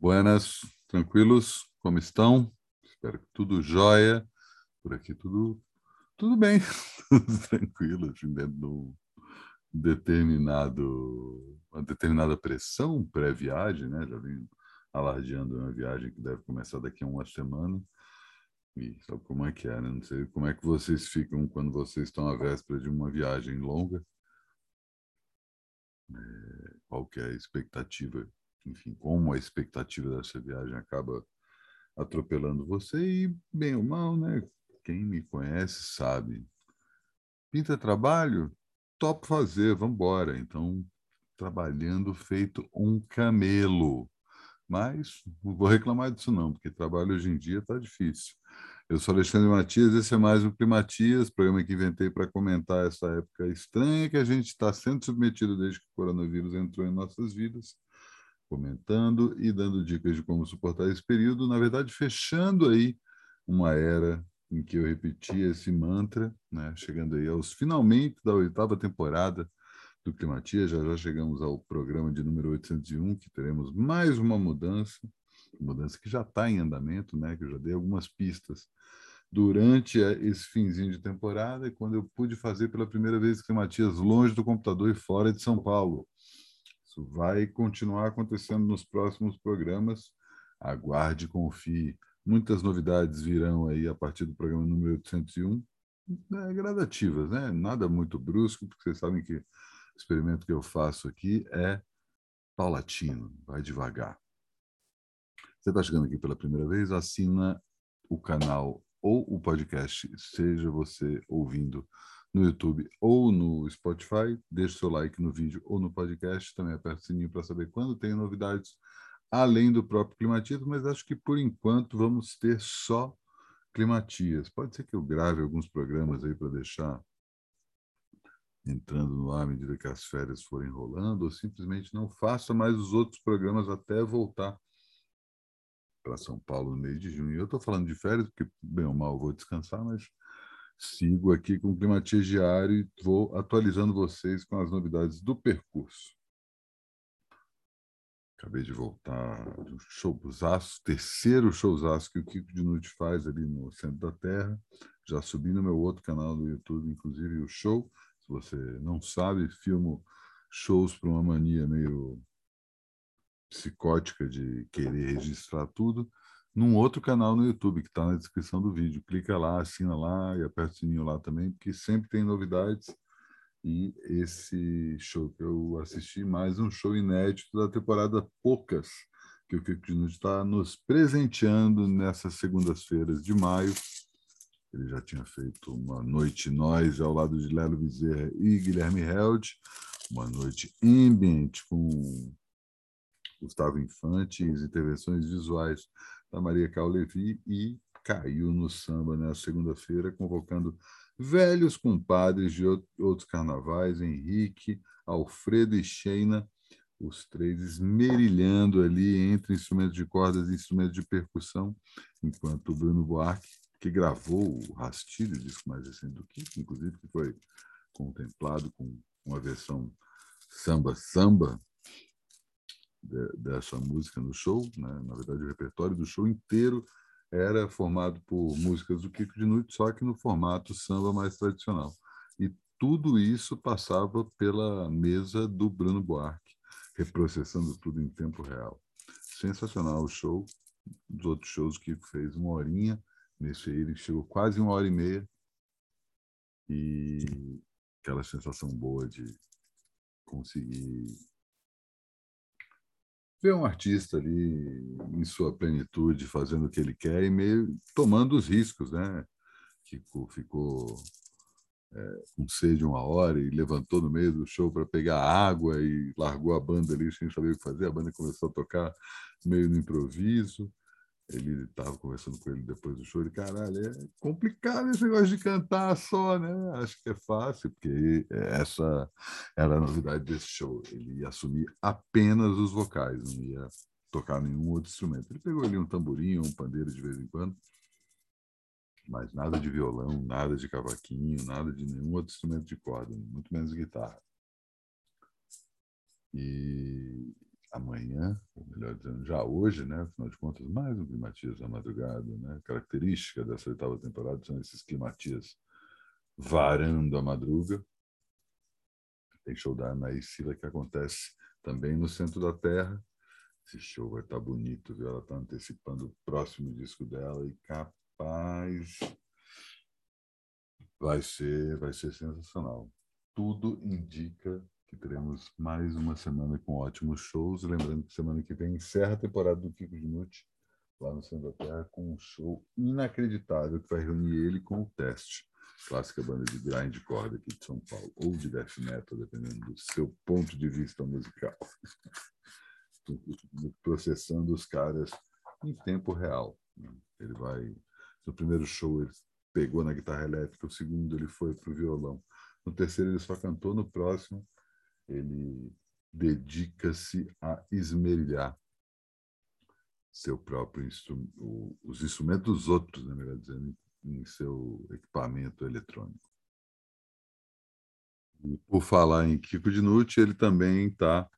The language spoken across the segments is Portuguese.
Buenas, tranquilos? Como estão? Espero que tudo jóia. Por aqui tudo, tudo bem, tudo tranquilo, dentro de um determinado, uma determinada pressão pré-viagem, né? Já vim alardeando uma viagem que deve começar daqui a uma semana. E sabe como é que é, né? Não sei como é que vocês ficam quando vocês estão à véspera de uma viagem longa. É, qual que é a expectativa enfim, como a expectativa dessa viagem acaba atropelando você e, bem ou mal, né? Quem me conhece sabe. Pinta trabalho? Top fazer, vamos embora. Então, trabalhando feito um camelo. Mas não vou reclamar disso não, porque trabalho hoje em dia está difícil. Eu sou Alexandre Matias, esse é mais o Climatias, programa que inventei para comentar essa época estranha que a gente está sendo submetido desde que o coronavírus entrou em nossas vidas comentando e dando dicas de como suportar esse período, na verdade, fechando aí uma era em que eu repetia esse mantra, né? chegando aí aos finalmente da oitava temporada do Climatia, já já chegamos ao programa de número 801, que teremos mais uma mudança, mudança que já está em andamento, né? que eu já dei algumas pistas durante esse finzinho de temporada, quando eu pude fazer pela primeira vez Climatias longe do computador e fora de São Paulo. Isso vai continuar acontecendo nos próximos programas. Aguarde confie. Muitas novidades virão aí a partir do programa número 801, né, gradativas, né? Nada muito brusco, porque vocês sabem que o experimento que eu faço aqui é paulatino, vai devagar. Você está chegando aqui pela primeira vez, assina o canal ou o podcast, seja você ouvindo no YouTube ou no Spotify. Deixe seu like no vídeo ou no podcast. Também aperte o sininho para saber quando tem novidades além do próprio Climatias, mas acho que por enquanto vamos ter só Climatias. Pode ser que eu grave alguns programas aí para deixar entrando no ar à medida que as férias forem rolando, ou simplesmente não faça mais os outros programas até voltar para São Paulo no mês de junho. Eu estou falando de férias, porque bem ou mal vou descansar, mas Sigo aqui com o Climatias Diário e vou atualizando vocês com as novidades do percurso. Acabei de voltar do showzaço, terceiro showzaço que o Kiko de Noite faz ali no centro da Terra. Já subi no meu outro canal do YouTube, inclusive o show. Se você não sabe, filmo shows para uma mania meio psicótica de querer registrar tudo num outro canal no YouTube que está na descrição do vídeo. Clica lá, assina lá e aperta o sininho lá também, porque sempre tem novidades. E esse show que eu assisti, mais um show inédito da temporada Poucas, que o Kiko Dinucci está nos presenteando nessas segundas-feiras de maio. Ele já tinha feito uma noite nós ao lado de Lelo Bezerra e Guilherme Held, uma noite ambient com Gustavo Infante e as intervenções visuais da Maria Levi e caiu no samba na segunda-feira, convocando velhos compadres de outros carnavais, Henrique, Alfredo e Sheina, os três esmerilhando ali entre instrumentos de cordas e instrumentos de percussão, enquanto o Bruno Buarque, que gravou o Rastilho, disco mais recente do Kiko, inclusive, que foi contemplado com uma versão samba-samba, de, dessa música no show. Né? Na verdade, o repertório do show inteiro era formado por músicas do Kiko de Noite, só que no formato samba mais tradicional. E tudo isso passava pela mesa do Bruno Buarque, reprocessando tudo em tempo real. Sensacional o show. Os outros shows que fez uma horinha, nesse aí ele chegou quase uma hora e meia. E aquela sensação boa de conseguir ver um artista ali em sua plenitude, fazendo o que ele quer e meio tomando os riscos, né? Kiko ficou é, com sede uma hora e levantou no meio do show para pegar água e largou a banda ali sem saber o que fazer. A banda começou a tocar meio no improviso. Ele estava conversando com ele depois do show. Ele, caralho, é complicado esse negócio de cantar só, né? Acho que é fácil, porque essa era a novidade desse show. Ele ia assumir apenas os vocais, não ia tocar nenhum outro instrumento. Ele pegou ali um tamborim, um pandeiro de vez em quando, mas nada de violão, nada de cavaquinho, nada de nenhum outro instrumento de corda, muito menos guitarra. E amanhã, melhor dizendo, já hoje, né? Afinal de contas, mais um climatias da madrugada, né? Característica dessa oitava temporada são esses climatias varando a madruga. Tem show da Anaís Sila que acontece também no centro da Terra. Esse show vai estar bonito, viu? Ela está antecipando o próximo disco dela e capaz vai ser, vai ser sensacional. Tudo indica que teremos mais uma semana com ótimos shows. Lembrando que semana que vem encerra a temporada do Kiko Dinucci lá no Centro da Terra com um show inacreditável que vai reunir ele com o Teste, clássica banda de grind corda aqui de São Paulo, ou de death metal, dependendo do seu ponto de vista musical. Processando os caras em tempo real. Né? Ele vai. No primeiro show ele pegou na guitarra elétrica, o segundo ele foi para o violão. No terceiro ele só cantou, no próximo ele dedica-se a esmerilhar seu próprio instrumento, os instrumentos dos outros, né, melhor dizendo, em seu equipamento eletrônico. E por falar em Kiko Dinucci, ele também está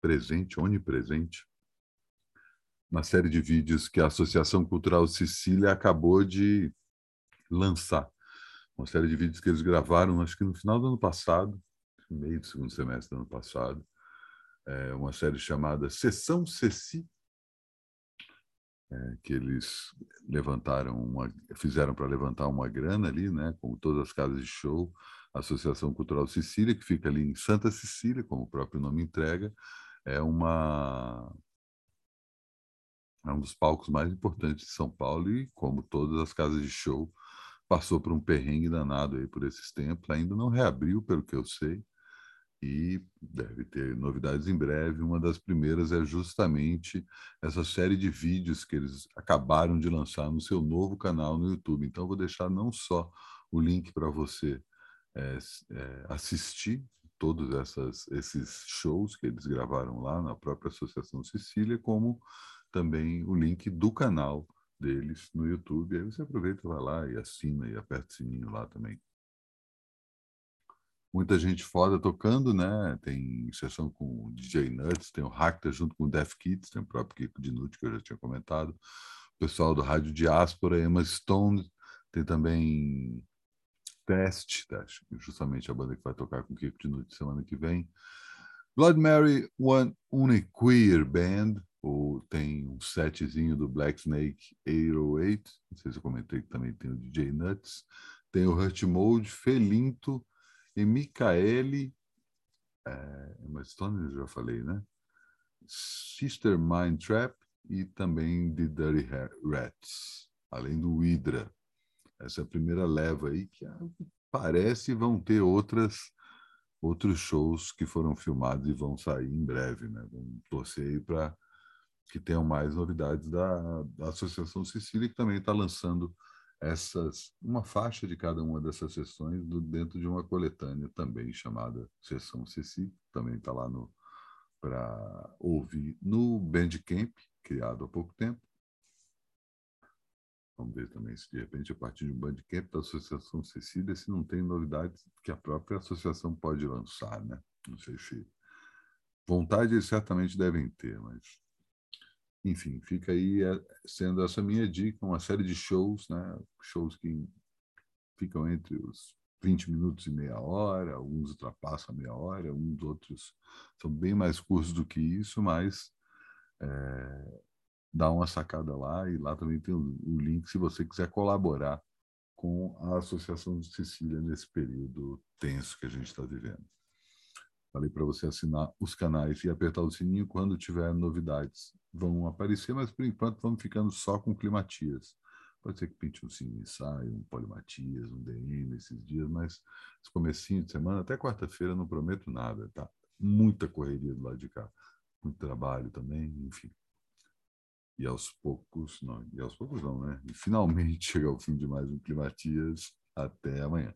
presente, onipresente, uma série de vídeos que a Associação Cultural Sicília acabou de lançar. Uma série de vídeos que eles gravaram, acho que no final do ano passado, meio do segundo semestre do ano passado, é uma série chamada Sessão Ceci, é, que eles levantaram uma, fizeram para levantar uma grana ali, né, como todas as casas de show, a Associação Cultural Sicília, que fica ali em Santa Cecília, como o próprio nome entrega, é uma é um dos palcos mais importantes de São Paulo e, como todas as casas de show, passou por um perrengue danado aí por esses tempos. Ainda não reabriu, pelo que eu sei, e deve ter novidades em breve. Uma das primeiras é justamente essa série de vídeos que eles acabaram de lançar no seu novo canal no YouTube. Então, vou deixar não só o link para você é, é, assistir todos essas, esses shows que eles gravaram lá na própria Associação Sicília, como também o link do canal deles no YouTube. Aí você aproveita, vai lá e assina e aperta o sininho lá também muita gente foda tocando, né? Tem sessão com o DJ Nuts, tem o Hackta junto com o Def Kids, tem o próprio Kiko Dinucci, que eu já tinha comentado. O pessoal do Rádio Diáspora, Emma Stone, tem também Test, justamente a banda que vai tocar com o Kiko Dinucci semana que vem. Blood Mary One Uniqueer Band, ou tem um setzinho do Black Snake 808, não sei se eu comentei que também tem o DJ Nuts, tem o Hurt Mode, Felinto, e Micaele, é, uma Stone, eu já falei, né? Sister Mind Trap e também The Dirty Rats, além do Hydra. Essa é a primeira leva aí que ah, parece vão ter outras outros shows que foram filmados e vão sair em breve, né? Vamos torcer aí para que tenham mais novidades da, da Associação Sicília, que também está lançando essas uma faixa de cada uma dessas sessões do, dentro de uma coletânea também chamada Sessão Ceci, também está lá no para ouvir no Bandcamp, criado há pouco tempo. Vamos ver também se de repente a partir de um Bandcamp da Associação Cecília se não tem novidades que a própria associação pode lançar, né? Não sei se vontade eles certamente devem ter, mas enfim, fica aí é, sendo essa minha dica, uma série de shows, né? Shows que ficam entre os 20 minutos e meia hora, alguns ultrapassam a meia hora, uns outros são bem mais curtos do que isso, mas é, dá uma sacada lá e lá também tem o, o link se você quiser colaborar com a Associação de Sicília nesse período tenso que a gente está vivendo. Falei para você assinar os canais e apertar o sininho quando tiver novidades. Vão aparecer, mas por enquanto vamos ficando só com climatias. Pode ser que pinte um cine ensaio, um polimatias, um DM esses dias, mas esse comecinho de semana, até quarta-feira, não prometo nada, tá? Muita correria do lado de cá. Muito trabalho também, enfim. E aos poucos, não, e aos poucos não, né? E finalmente chega ao fim de mais um Climatias. Até amanhã.